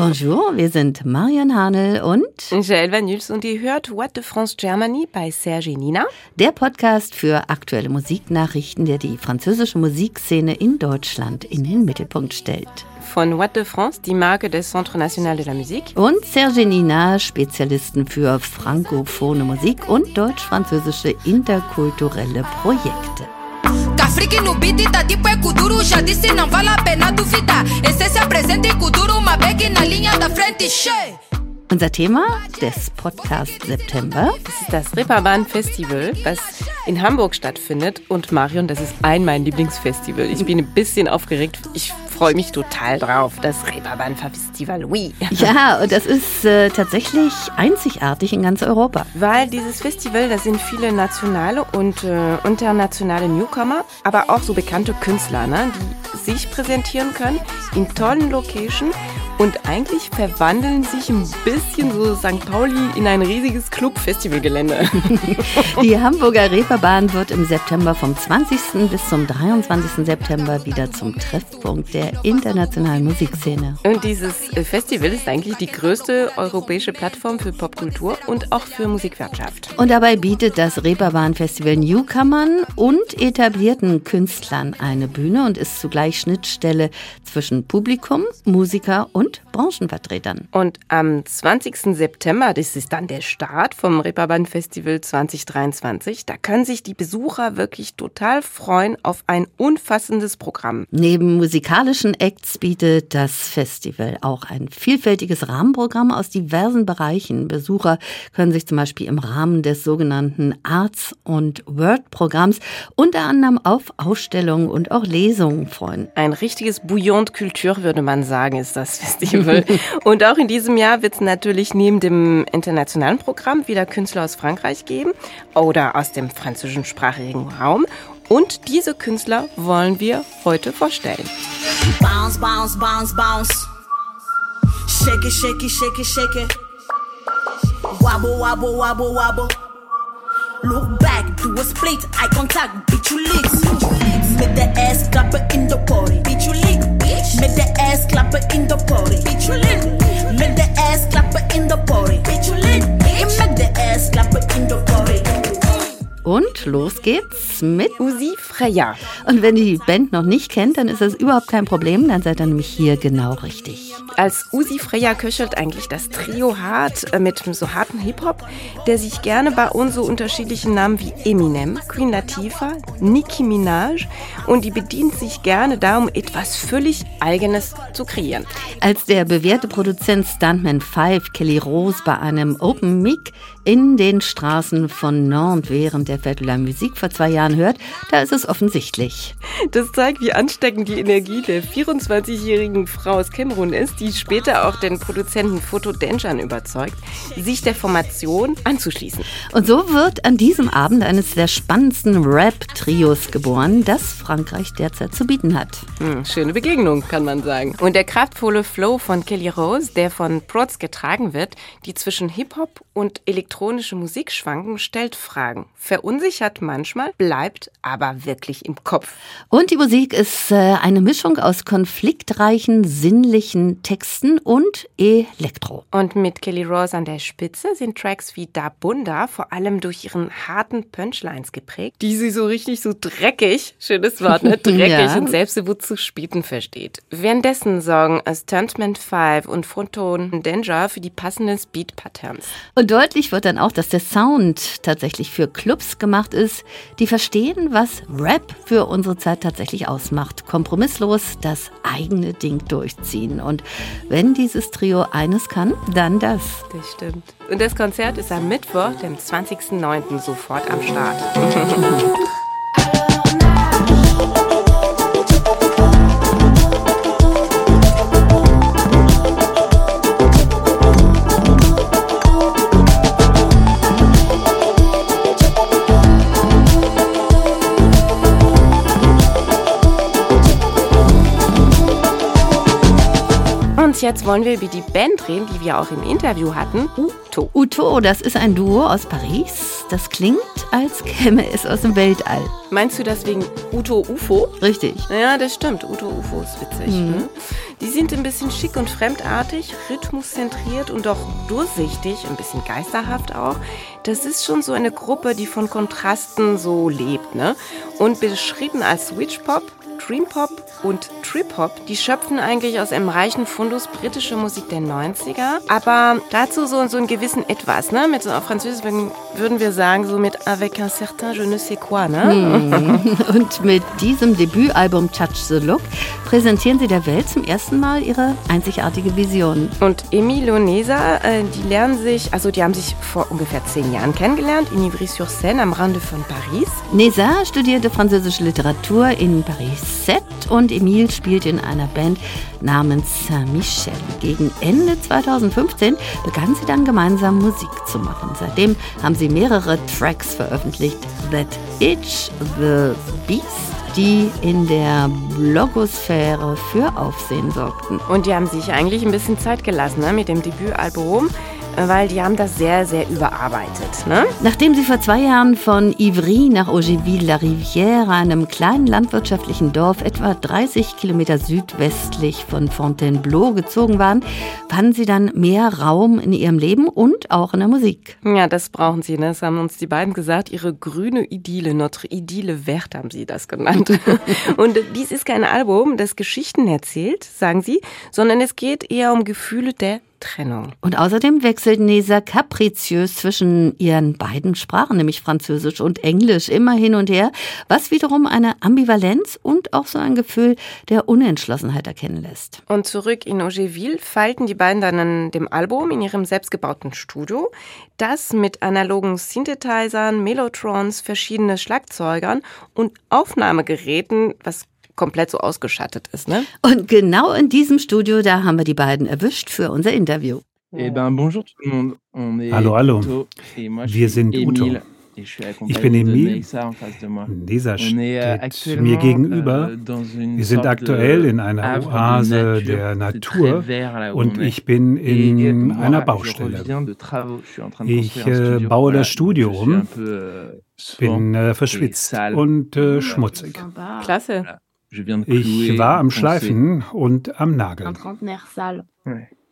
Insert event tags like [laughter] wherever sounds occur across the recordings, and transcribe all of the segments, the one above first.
Bonjour, wir sind Marion Hanel und Joël Vanuls und ihr hört What the France Germany bei Serge Nina. Der Podcast für aktuelle Musiknachrichten, der die französische Musikszene in Deutschland in den Mittelpunkt stellt. Von What de France, die Marke des Centre National de la Musique. Und Serge Nina, Spezialisten für frankophone Musik und deutsch-französische interkulturelle Projekte. Afrique no beat tá tipo é Kuduro Já disse não vale a pena duvidar Essência presente em Kuduro Mabec na linha da frente, che unser Thema des Podcasts September. Das ist das Reeperbahn Festival, was in Hamburg stattfindet. Und Marion, das ist ein mein Lieblingsfestival. Ich bin ein bisschen aufgeregt. Ich freue mich total drauf. Das Reeperbahn Festival, oui. Ja, und das ist äh, tatsächlich einzigartig in ganz Europa. Weil dieses Festival, da sind viele nationale und äh, internationale Newcomer, aber auch so bekannte Künstler, ne, die sich präsentieren können in tollen Locations und eigentlich verwandeln sich ein bisschen so St. Pauli in ein riesiges Club-Festivalgelände. [laughs] Die Hamburger Reeperbahn wird im September vom 20. bis zum 23. September wieder zum Treffpunkt der internationalen Musikszene. Und dieses Festival ist eigentlich die größte europäische Plattform für Popkultur und auch für Musikwirtschaft. Und dabei bietet das Reeperbahn Festival Newcomern und etablierten Künstlern eine Bühne und ist zugleich Schnittstelle zwischen Publikum, Musiker und und Branchenvertretern. Und am 20. September, das ist dann der Start vom Reeperbahn Festival 2023, da können sich die Besucher wirklich total freuen auf ein umfassendes Programm. Neben musikalischen Acts bietet das Festival auch ein vielfältiges Rahmenprogramm aus diversen Bereichen. Besucher können sich zum Beispiel im Rahmen des sogenannten Arts- und Word-Programms unter anderem auf Ausstellungen und auch Lesungen freuen. Ein richtiges Bouillon de Culture, würde man sagen, ist das Festival. Festival. Und auch in diesem Jahr wird es natürlich neben dem internationalen Programm wieder Künstler aus Frankreich geben oder aus dem französischen sprachigen Raum. Und diese Künstler wollen wir heute vorstellen. Bounce, bounce, bounce, bounce. Shake it, shake it, shake it, shake it. Wobble, wobble, wobble, wobble. Look back, do a split, eye contact, your lips. Make the ass clap in the party, beat your lips. Make the ass clap in the party. Bitch, you lit. Make the ass clap in the party. Bitch, you lit. Make the ass clap in the party. Und los geht's mit Freya. Und wenn ihr die Band noch nicht kennt, dann ist das überhaupt kein Problem, dann seid ihr nämlich hier genau richtig. Als Usi Freya köchelt eigentlich das Trio hart äh, mit so harten Hip-Hop, der sich gerne bei uns so unterschiedlichen Namen wie Eminem, Queen Latifah, Nicki Minaj und die bedient sich gerne darum, etwas völlig Eigenes zu kreieren. Als der bewährte Produzent Stuntman 5 Kelly Rose bei einem Open Mic in den Straßen von Nantes während der Fête de la Musique vor zwei Jahren hört, da ist es offensichtlich. Das zeigt, wie ansteckend die Energie der 24-jährigen Frau aus Kamerun ist, die später auch den Produzenten Foto Denjan überzeugt, sich der Formation anzuschließen. Und so wird an diesem Abend eines der spannendsten Rap-Trios geboren, das Frankreich derzeit zu bieten hat. Hm, schöne Begegnung, kann man sagen. Und der kraftvolle Flow von Kelly Rose, der von Prods getragen wird, die zwischen Hip-Hop und elektronische Musik schwanken, stellt Fragen. Verunsichert manchmal, bleibt aber wirklich im Kopf. Und die Musik ist äh, eine Mischung aus konfliktreichen, sinnlichen Texten und Elektro. Und mit Kelly Rose an der Spitze sind Tracks wie Da Bunda vor allem durch ihren harten Punchlines geprägt, die sie so richtig so dreckig, schönes Wort, ne? [laughs] dreckig ja. und selbstbewusst zu spielen versteht. Währenddessen sorgen Stuntman 5 und Fronton Danger für die passenden Speed-Patterns. Und deutlich wird dann auch, dass der Sound tatsächlich für Clubs gemacht ist, die verstehen, was Rap für unsere Zeit tatsächlich ausmacht. Kompromisslos das eigene Ding durchziehen. Und wenn dieses Trio eines kann, dann das. Das stimmt. Und das Konzert ist am Mittwoch, dem 20.09. sofort am Start. [laughs] Und jetzt wollen wir über die Band reden, die wir auch im Interview hatten. Uto. Uto, das ist ein Duo aus Paris. Das klingt, als käme es aus dem Weltall. Meinst du das wegen Uto UFO? Richtig. Ja, das stimmt. Uto UFO ist witzig. Mhm. Ne? Die sind ein bisschen schick und fremdartig, rhythmuszentriert und doch durchsichtig, ein bisschen geisterhaft auch. Das ist schon so eine Gruppe, die von Kontrasten so lebt, ne? Und beschrieben als Switch Pop, Dream Pop und Trip Hop, die schöpfen eigentlich aus einem reichen Fundus britische Musik der 90er. Aber dazu so, so einen gewissen Etwas, ne? Mit so auf Französisch würden wir sagen, so mit avec un certain je ne sais quoi, ne? Hm. Und mit diesem Debütalbum Touch the Look präsentieren sie der Welt zum ersten Mal ihre einzigartige Vision. Und Emile und Nesa, äh, die lernen sich, also die haben sich vor ungefähr zehn Jahren kennengelernt in Ivry-sur-Seine am Rande von Paris. Nesa studierte französische Literatur in Paris 7 und Emile spielt in einer Band namens Saint-Michel. Gegen Ende 2015 begann sie dann gemeinsam Musik zu machen. Seitdem haben sie mehrere Tracks veröffentlicht. That Itch, The Beast, die in der Blogosphäre für Aufsehen sorgten. Und die haben sich eigentlich ein bisschen Zeit gelassen ne, mit dem Debütalbum weil die haben das sehr, sehr überarbeitet. Ne? Nachdem sie vor zwei Jahren von Ivry nach Ogeville-la-Rivière, einem kleinen landwirtschaftlichen Dorf etwa 30 Kilometer südwestlich von Fontainebleau gezogen waren, fanden sie dann mehr Raum in ihrem Leben und auch in der Musik. Ja, das brauchen sie. Ne? Das haben uns die beiden gesagt. Ihre grüne Idylle, notre Idylle Wert haben sie das genannt. [laughs] und dies ist kein Album, das Geschichten erzählt, sagen sie, sondern es geht eher um Gefühle der Trennung. Und außerdem wechselt Nesa kapriziös zwischen ihren beiden Sprachen, nämlich Französisch und Englisch, immer hin und her, was wiederum eine Ambivalenz und auch so ein Gefühl der Unentschlossenheit erkennen lässt. Und zurück in Ogeville feilten die beiden dann an dem Album in ihrem selbstgebauten Studio, das mit analogen Synthesizern, Melotrons, verschiedenen Schlagzeugern und Aufnahmegeräten, was komplett so ausgeschattet ist. Ne? Und genau in diesem Studio, da haben wir die beiden erwischt für unser Interview. Eh bonjour tout le monde. Hallo, hallo. Wir sind Uto. Ich bin Emil. Nesa steht euh, mir gegenüber. Euh, Wir sind aktuell in einer Oase der Natur und ich bin in einer Baustelle. Ich äh, baue das Studio um, bin äh, verschwitzt und äh, schmutzig. Klasse. Ich war am Schleifen und am Nageln.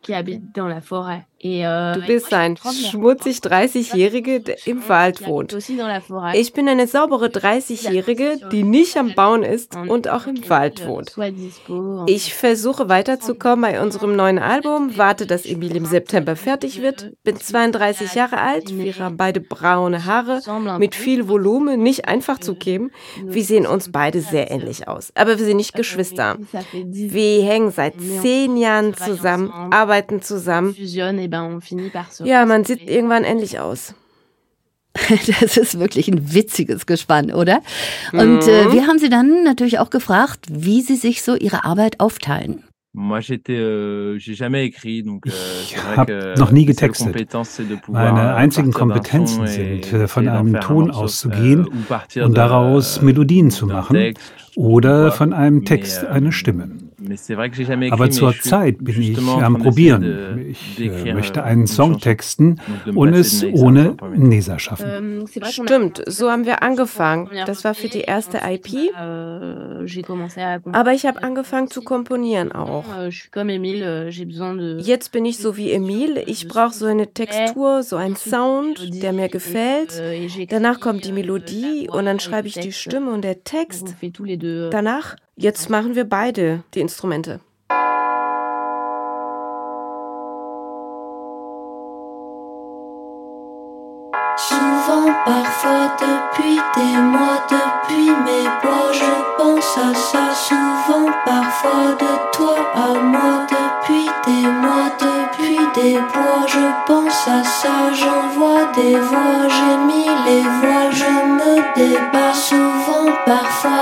Qui habite dans la forêt. Euh, du bist ein schmutzig 30-Jährige, der im Wald wohnt. Ich bin eine saubere 30-Jährige, die nicht am Bauen ist und auch im Wald wohnt. Ich versuche weiterzukommen bei unserem neuen Album, warte, dass Emil im September fertig wird, bin 32 Jahre alt, wir haben beide braune Haare, mit viel Volumen, nicht einfach zu geben. Wir sehen uns beide sehr ähnlich aus, aber wir sind nicht Geschwister. Wir hängen seit zehn Jahren zusammen, arbeiten zusammen se. Ja, man sieht irgendwann endlich aus. [laughs] Das ist wirklich ein witziges Gespann, oder? Und äh, mhm. wir haben sie dann natürlich auch gefragt, wie sie sich so ihre Arbeit aufteilen. Euh, ich habe noch nie getextet. Meine einzigen Kompetenzen sind, äh, von einem Ton auszugehen euh, und daraus Melodien zu machen oder von einem Text euh, eine Stimme. Aber zur Zeit bin ich am Probieren. Ich äh, möchte einen Song texten und es ohne Nesa schaffen. Ähm, Stimmt, so haben wir angefangen. Das war für die erste IP. Euh, Aber ich habe angefangen zu komponieren auch. Euh, euh, Jetzt bin ich so wie Emile. Ich brauche so eine Textur, so einen Sound, der mir gefällt. Danach kommt die Melodie und dann schreibe ich die Stimme und der Text. Danach Jetzt machen wir beide die Instrumente. Souvent, parfois, depuis des mois, depuis mes bois, je pense à ça. Souvent, parfois, de toi à moi, depuis des mois, depuis des bois, je pense à ça. J'envoie des voix, j'ai mis les voiles, je me débat souvent, parfois,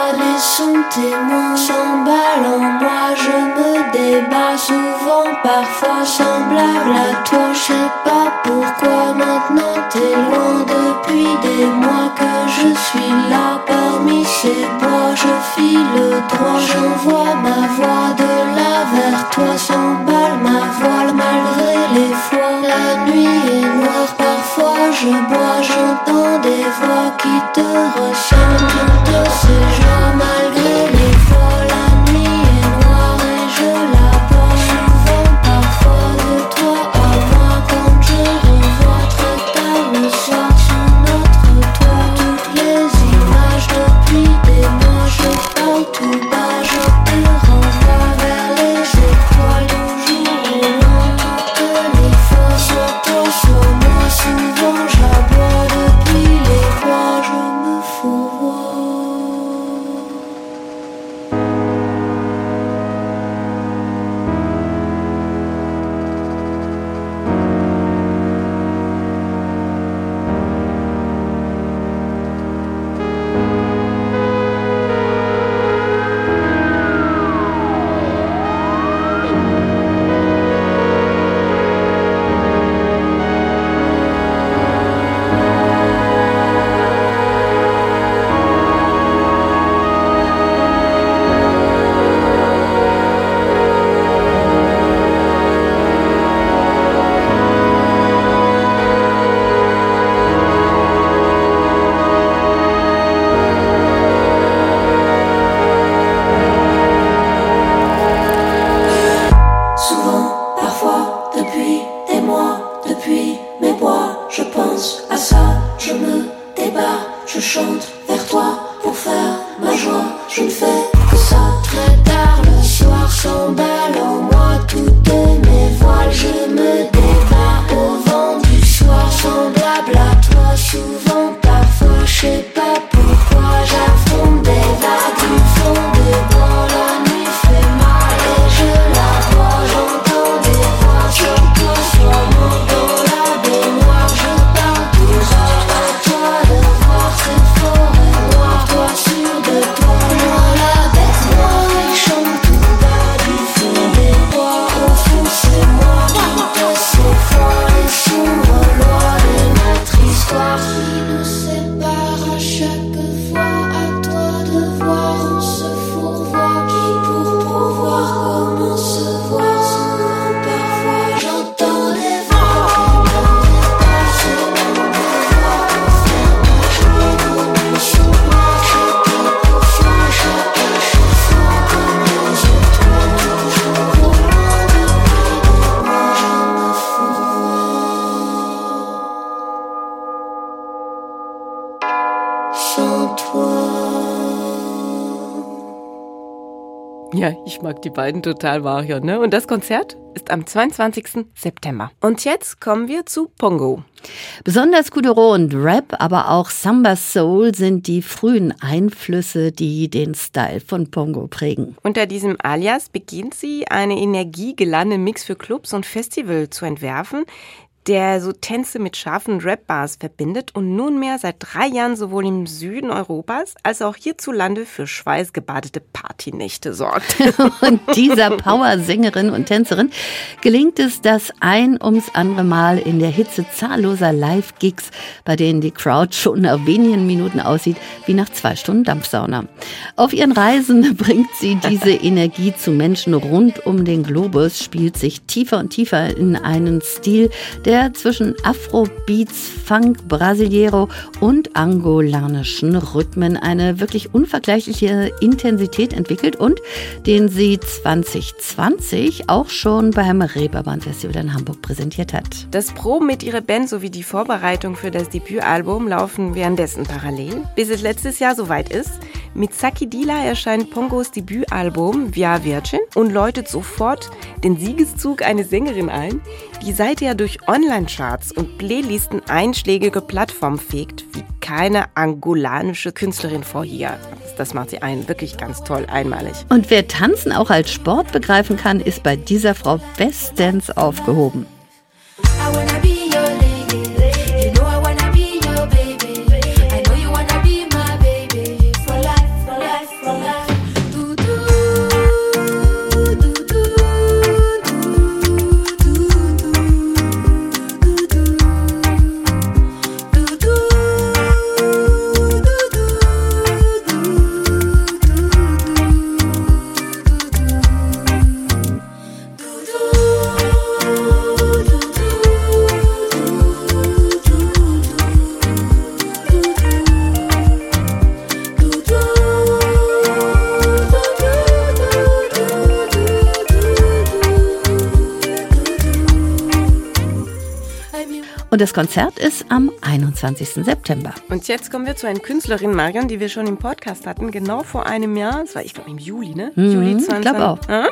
sons témoins s'emballent en moi, je me débat souvent, parfois, semblable à toi, je sais pas pourquoi maintenant t'es loin depuis des mois que je suis là parmi ces bois. Je file droit, j'envoie ma voix de là vers toi, s'emballe Ich mag die beiden total, Marion. Ne? Und das Konzert ist am 22. September. Und jetzt kommen wir zu Pongo. Besonders Kuduro und Rap, aber auch Samba Soul sind die frühen Einflüsse, die den Style von Pongo prägen. Unter diesem Alias beginnt sie, eine energiegeladene Mix für Clubs und Festival zu entwerfen, der so Tänze mit scharfen Rap-Bars verbindet und nunmehr seit drei Jahren sowohl im Süden Europas als auch hierzulande für schweißgebadete Partynächte sorgt. [laughs] und dieser Power-Sängerin und Tänzerin gelingt es das ein ums andere Mal in der Hitze zahlloser Live-Gigs, bei denen die Crowd schon nach wenigen Minuten aussieht wie nach zwei Stunden Dampfsauna. Auf ihren Reisen [laughs] bringt sie diese [laughs] Energie zu Menschen rund um den Globus, spielt sich tiefer und tiefer in einen Stil, der der zwischen Afrobeats, Funk, Brasileiro und angolanischen Rhythmen eine wirklich unvergleichliche Intensität entwickelt und den sie 2020 auch schon beim Reeperbahn Festival in Hamburg präsentiert hat. Das Proben mit ihrer Band sowie die Vorbereitung für das Debütalbum laufen währenddessen parallel, bis es letztes Jahr soweit ist. Mit Saki Dila erscheint Pongos Debütalbum Via Virgin und läutet sofort den Siegeszug einer Sängerin ein, die seither durch Online-Charts und Playlisten einschlägige Plattformen fegt, wie keine angolanische Künstlerin vorher. Das macht sie einen wirklich ganz toll, einmalig. Und wer Tanzen auch als Sport begreifen kann, ist bei dieser Frau bestens aufgehoben. Und das Konzert ist am 21. September. Und jetzt kommen wir zu einer Künstlerin, Marion, die wir schon im Podcast hatten, genau vor einem Jahr. Das war, ich glaube, im Juli, ne? Mhm, Juli 20. Ich glaube auch. Ja?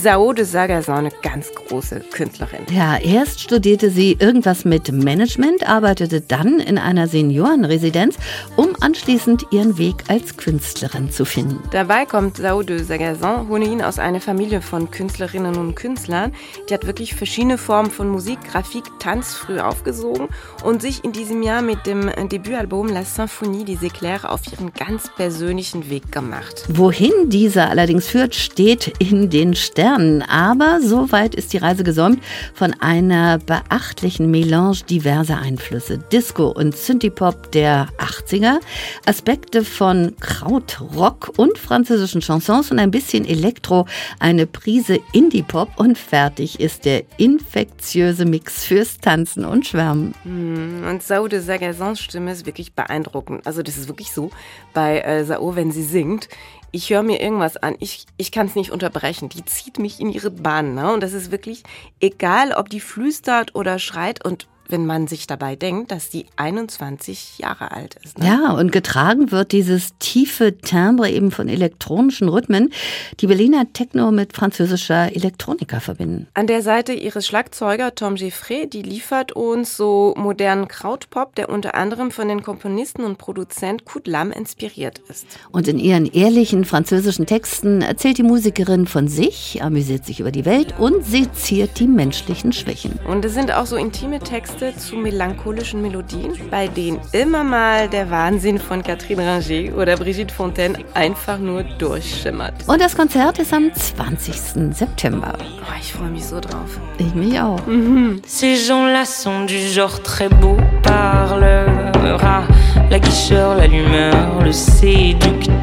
Sao de Sagazan, eine ganz große Künstlerin. Ja, erst studierte sie irgendwas mit Management, arbeitete dann in einer Seniorenresidenz, um anschließend ihren Weg als Künstlerin zu finden. Dabei kommt Sao de Sagazan ohnehin aus einer Familie von Künstlerinnen und Künstlern. Die hat wirklich verschiedene Formen von Musik, Grafik, Tanz früh aufgesogen und sich in diesem Jahr mit dem Debütalbum La Symphonie des Éclairs auf ihren ganz persönlichen Weg gemacht. Wohin dieser allerdings führt, steht in den Sternen. Sternen. Aber so weit ist die Reise gesäumt von einer beachtlichen Melange diverser Einflüsse. Disco und Synthie-Pop der 80er, Aspekte von Krautrock und französischen Chansons und ein bisschen Elektro, eine Prise Indie-Pop und fertig ist der infektiöse Mix fürs Tanzen und Schwärmen. Hm, und Sao de Sagazans Stimme ist wirklich beeindruckend. Also das ist wirklich so bei äh, Sao, wenn sie singt ich höre mir irgendwas an, ich, ich kann es nicht unterbrechen. Die zieht mich in ihre Bahn. Ne? Und das ist wirklich egal, ob die flüstert oder schreit. Und wenn man sich dabei denkt, dass die 21 Jahre alt ist. Ne? Ja, und getragen wird dieses tiefe Timbre eben von elektronischen Rhythmen, die Berliner Techno mit französischer Elektronika verbinden. An der Seite ihres Schlagzeuger Tom Geffrey, die liefert uns so modernen Krautpop, der unter anderem von den Komponisten und Produzent Kud Lam inspiriert ist. Und in ihren ehrlichen französischen Texten erzählt die Musikerin von sich, amüsiert sich über die Welt und seziert die menschlichen Schwächen. Und es sind auch so intime Texte, Texte zu melancholischen Melodien, bei denen immer mal der Wahnsinn von Catherine Ringer oder Brigitte Fontaine einfach nur durchschimmert. Und das Konzert ist am 20. September. Oh, ich freue mich so drauf. Ich mich auch. Mhm. Ces gens-là sont du genre très beau, parlera la guicheur, l'allumeur, le séducteur.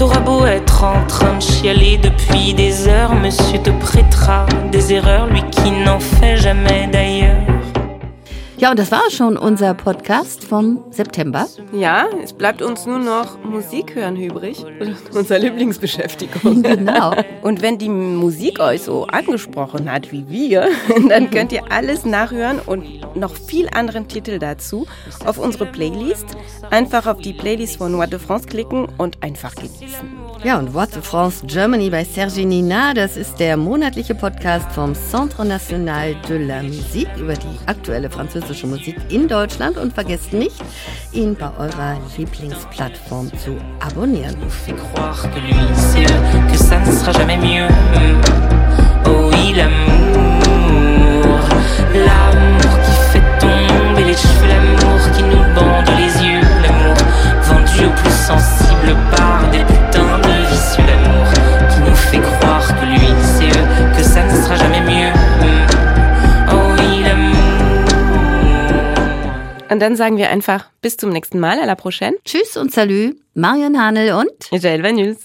T'auras beau être en train de chialer depuis des heures, monsieur te prêtera des erreurs, lui qui n'en fait jamais d'ailleurs. Ja, und das war schon unser Podcast vom September. Ja, es bleibt uns nur noch Musik hören übrig. [laughs] Unsere Lieblingsbeschäftigung. [laughs] Genau. Und wenn die Musik euch so angesprochen hat wie wir, [laughs] dann könnt ihr alles nachhören und noch viel anderen Titel dazu auf unsere Playlist. Einfach auf die Playlist von What de France klicken und einfach genießen. Ja, und What de France Germany bei Sergi Nina, das ist der monatliche Podcast vom Centre National de la Musique über die aktuelle französische Musik in Deutschland. Und vergesst nicht, ihn bei eurer Lieblingsplattform zu abonnieren. ne. Oh l'amour, Und dann sagen wir einfach bis zum nächsten Mal, à la prochaine. Tschüss und salut, Marion Hanel und Jael Vanus.